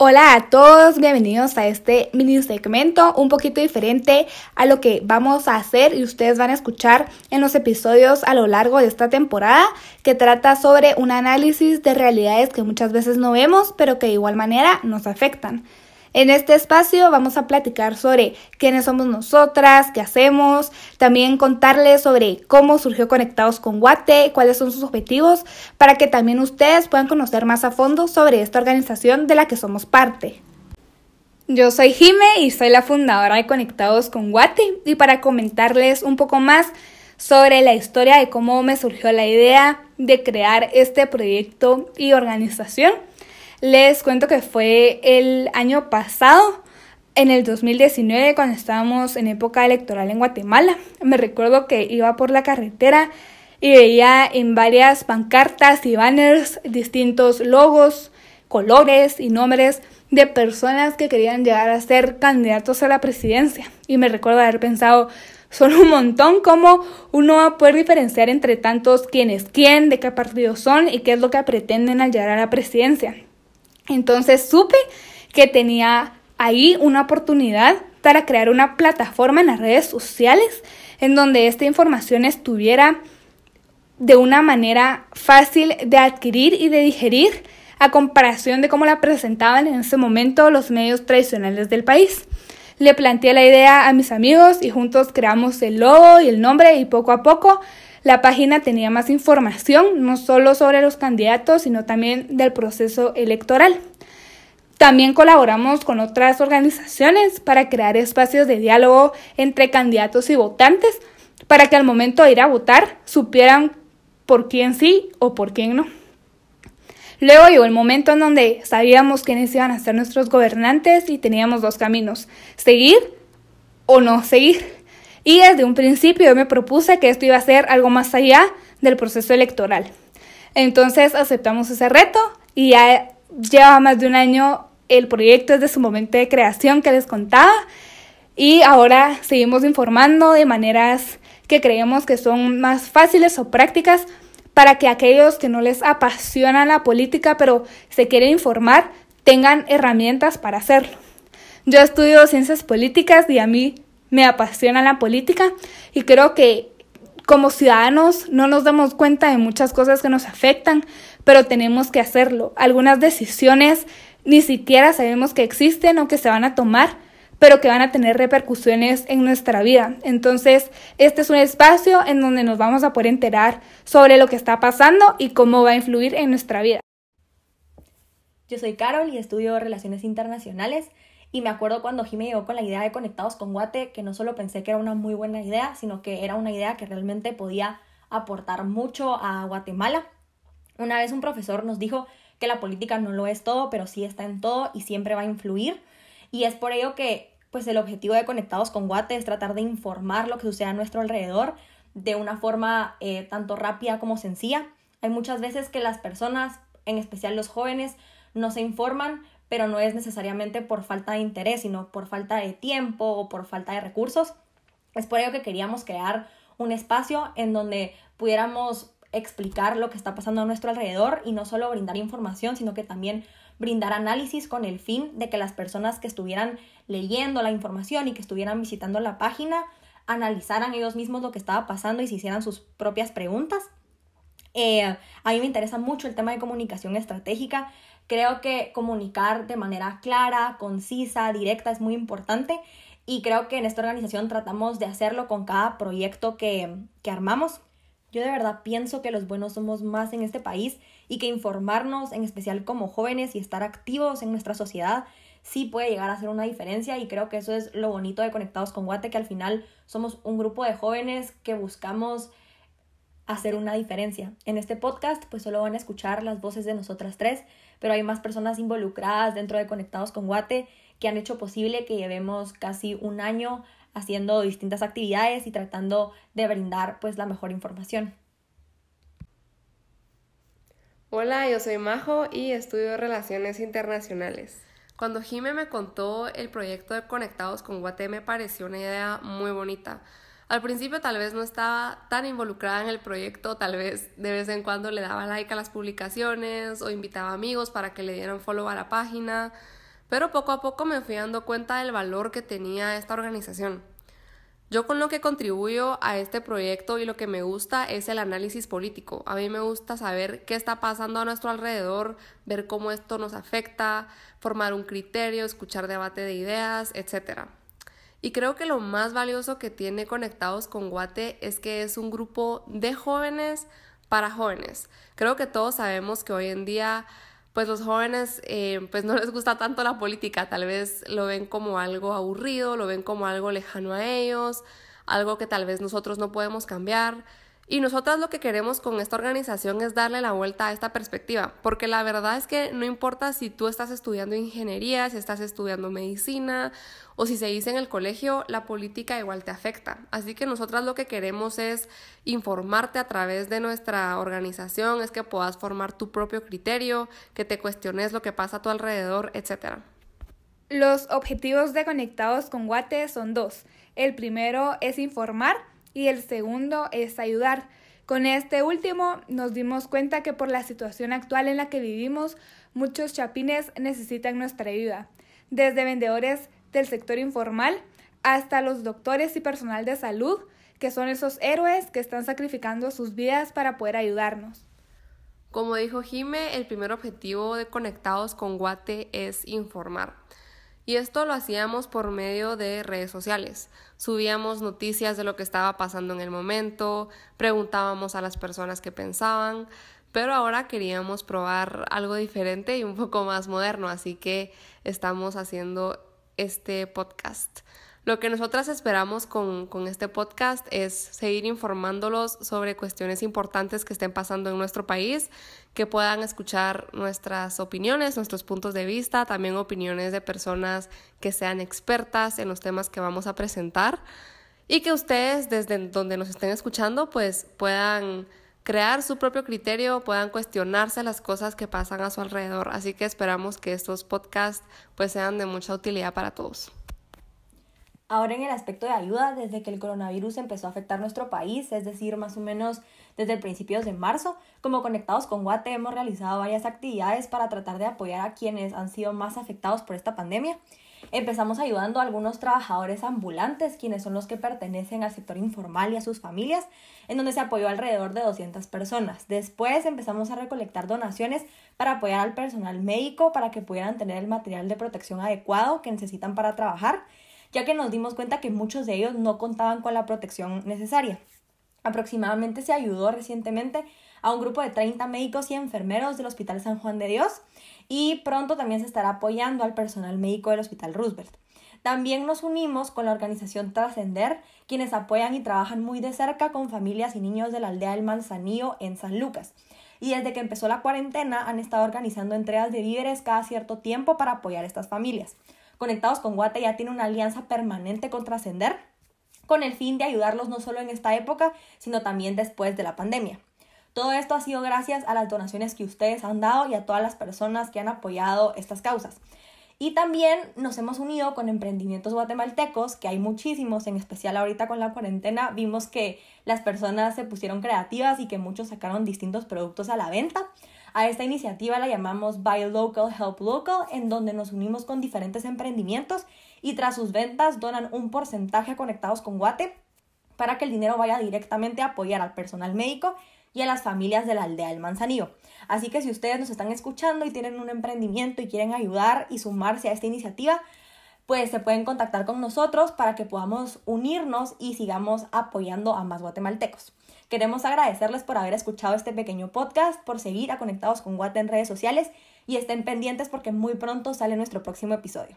Hola a todos, bienvenidos a este mini segmento un poquito diferente a lo que vamos a hacer y ustedes van a escuchar en los episodios a lo largo de esta temporada que trata sobre un análisis de realidades que muchas veces no vemos pero que de igual manera nos afectan. En este espacio vamos a platicar sobre quiénes somos nosotras, qué hacemos, también contarles sobre cómo surgió Conectados con Guate, cuáles son sus objetivos, para que también ustedes puedan conocer más a fondo sobre esta organización de la que somos parte. Yo soy Jime y soy la fundadora de Conectados con Guate y para comentarles un poco más sobre la historia de cómo me surgió la idea de crear este proyecto y organización. Les cuento que fue el año pasado, en el 2019, cuando estábamos en época electoral en Guatemala. Me recuerdo que iba por la carretera y veía en varias pancartas y banners distintos logos, colores y nombres de personas que querían llegar a ser candidatos a la presidencia. Y me recuerdo haber pensado, son un montón, cómo uno va a poder diferenciar entre tantos quién es quién, de qué partido son y qué es lo que pretenden al llegar a la presidencia. Entonces supe que tenía ahí una oportunidad para crear una plataforma en las redes sociales en donde esta información estuviera de una manera fácil de adquirir y de digerir a comparación de cómo la presentaban en ese momento los medios tradicionales del país. Le planteé la idea a mis amigos y juntos creamos el logo y el nombre y poco a poco la página tenía más información, no solo sobre los candidatos, sino también del proceso electoral. También colaboramos con otras organizaciones para crear espacios de diálogo entre candidatos y votantes para que al momento de ir a votar supieran por quién sí o por quién no. Luego llegó el momento en donde sabíamos quiénes iban a ser nuestros gobernantes y teníamos dos caminos, seguir o no seguir. Y desde un principio yo me propuse que esto iba a ser algo más allá del proceso electoral. Entonces aceptamos ese reto y ya lleva más de un año el proyecto desde su momento de creación que les contaba y ahora seguimos informando de maneras que creemos que son más fáciles o prácticas para que aquellos que no les apasiona la política pero se quieren informar tengan herramientas para hacerlo. Yo estudio ciencias políticas y a mí me apasiona la política y creo que como ciudadanos no nos damos cuenta de muchas cosas que nos afectan, pero tenemos que hacerlo. Algunas decisiones ni siquiera sabemos que existen o que se van a tomar, pero que van a tener repercusiones en nuestra vida. Entonces, este es un espacio en donde nos vamos a poder enterar sobre lo que está pasando y cómo va a influir en nuestra vida. Yo soy Carol y estudio Relaciones Internacionales y me acuerdo cuando Jimmy llegó con la idea de Conectados con Guate, que no solo pensé que era una muy buena idea, sino que era una idea que realmente podía aportar mucho a Guatemala. Una vez un profesor nos dijo que la política no lo es todo, pero sí está en todo y siempre va a influir. Y es por ello que pues el objetivo de Conectados con Guate es tratar de informar lo que sucede a nuestro alrededor de una forma eh, tanto rápida como sencilla. Hay muchas veces que las personas, en especial los jóvenes, no se informan pero no es necesariamente por falta de interés, sino por falta de tiempo o por falta de recursos. Es por ello que queríamos crear un espacio en donde pudiéramos explicar lo que está pasando a nuestro alrededor y no solo brindar información, sino que también brindar análisis con el fin de que las personas que estuvieran leyendo la información y que estuvieran visitando la página analizaran ellos mismos lo que estaba pasando y se hicieran sus propias preguntas. Eh, a mí me interesa mucho el tema de comunicación estratégica Creo que comunicar de manera clara, concisa, directa es muy importante y creo que en esta organización tratamos de hacerlo con cada proyecto que, que armamos. Yo de verdad pienso que los buenos somos más en este país y que informarnos, en especial como jóvenes y estar activos en nuestra sociedad, sí puede llegar a hacer una diferencia y creo que eso es lo bonito de Conectados con Guate, que al final somos un grupo de jóvenes que buscamos hacer una diferencia. En este podcast pues solo van a escuchar las voces de nosotras tres, pero hay más personas involucradas dentro de Conectados con Guate que han hecho posible que llevemos casi un año haciendo distintas actividades y tratando de brindar pues la mejor información. Hola, yo soy Majo y estudio Relaciones Internacionales. Cuando Jime me contó el proyecto de Conectados con Guate me pareció una idea muy bonita al principio tal vez no estaba tan involucrada en el proyecto, tal vez de vez en cuando le daba like a las publicaciones o invitaba amigos para que le dieran follow a la página, pero poco a poco me fui dando cuenta del valor que tenía esta organización. Yo con lo que contribuyo a este proyecto y lo que me gusta es el análisis político. A mí me gusta saber qué está pasando a nuestro alrededor, ver cómo esto nos afecta, formar un criterio, escuchar debate de ideas, etc. Y creo que lo más valioso que tiene Conectados con Guate es que es un grupo de jóvenes para jóvenes. Creo que todos sabemos que hoy en día pues los jóvenes eh, pues no les gusta tanto la política, tal vez lo ven como algo aburrido, lo ven como algo lejano a ellos, algo que tal vez nosotros no podemos cambiar. Y nosotras lo que queremos con esta organización es darle la vuelta a esta perspectiva, porque la verdad es que no importa si tú estás estudiando ingeniería, si estás estudiando medicina o si se dice en el colegio, la política igual te afecta. Así que nosotras lo que queremos es informarte a través de nuestra organización, es que puedas formar tu propio criterio, que te cuestiones lo que pasa a tu alrededor, etc. Los objetivos de Conectados con Guate son dos. El primero es informar y el segundo es ayudar. Con este último nos dimos cuenta que por la situación actual en la que vivimos, muchos chapines necesitan nuestra ayuda, desde vendedores del sector informal hasta los doctores y personal de salud, que son esos héroes que están sacrificando sus vidas para poder ayudarnos. Como dijo Jime, el primer objetivo de Conectados con Guate es informar. Y esto lo hacíamos por medio de redes sociales. Subíamos noticias de lo que estaba pasando en el momento, preguntábamos a las personas qué pensaban, pero ahora queríamos probar algo diferente y un poco más moderno, así que estamos haciendo este podcast. Lo que nosotras esperamos con, este podcast es seguir informándolos sobre cuestiones importantes que estén pasando en nuestro país, que puedan escuchar nuestras opiniones, nuestros puntos de vista, también opiniones de personas que sean expertas en los temas que vamos a presentar y que ustedes desde donde nos estén escuchando pues puedan crear su propio criterio, puedan cuestionarse las cosas que pasan a su alrededor. Así que esperamos que estos podcasts pues sean de mucha utilidad para todos. Ahora en el aspecto de ayuda, desde que el coronavirus empezó a afectar nuestro país, es decir, más o menos desde principios de marzo, como Conectados con Guate hemos realizado varias actividades para tratar de apoyar a quienes han sido más afectados por esta pandemia. Empezamos ayudando a algunos trabajadores ambulantes, quienes son los que pertenecen al sector informal y a sus familias, en donde se apoyó alrededor de 200 personas. Después empezamos a recolectar donaciones para apoyar al personal médico para que pudieran tener el material de protección adecuado que necesitan para trabajar ya que nos dimos cuenta que muchos de ellos no contaban con la protección necesaria. Aproximadamente se ayudó recientemente a un grupo de 30 médicos y enfermeros del Hospital San Juan de Dios y pronto también se estará apoyando al personal médico del Hospital Roosevelt. También nos unimos con la organización Trascender, quienes apoyan y trabajan muy de cerca con familias y niños de la aldea del Manzanillo en San Lucas. Y desde que empezó la cuarentena han estado organizando entregas de víveres cada cierto tiempo para apoyar a estas familias. Conectados con Guate ya tiene una alianza permanente con Trascender, con el fin de ayudarlos no solo en esta época, sino también después de la pandemia. Todo esto ha sido gracias a las donaciones que ustedes han dado y a todas las personas que han apoyado estas causas. Y también nos hemos unido con emprendimientos guatemaltecos, que hay muchísimos, en especial ahorita con la cuarentena, vimos que las personas se pusieron creativas y que muchos sacaron distintos productos a la venta. A esta iniciativa la llamamos Buy Local, Help Local, en donde nos unimos con diferentes emprendimientos y tras sus ventas donan un porcentaje conectados con Guate para que el dinero vaya directamente a apoyar al personal médico y a las familias de la aldea del Manzanillo. Así que si ustedes nos están escuchando y tienen un emprendimiento y quieren ayudar y sumarse a esta iniciativa, pues se pueden contactar con nosotros para que podamos unirnos y sigamos apoyando a más guatemaltecos. Queremos agradecerles por haber escuchado este pequeño podcast, por seguir a Conectados con Guate en redes sociales y estén pendientes porque muy pronto sale nuestro próximo episodio.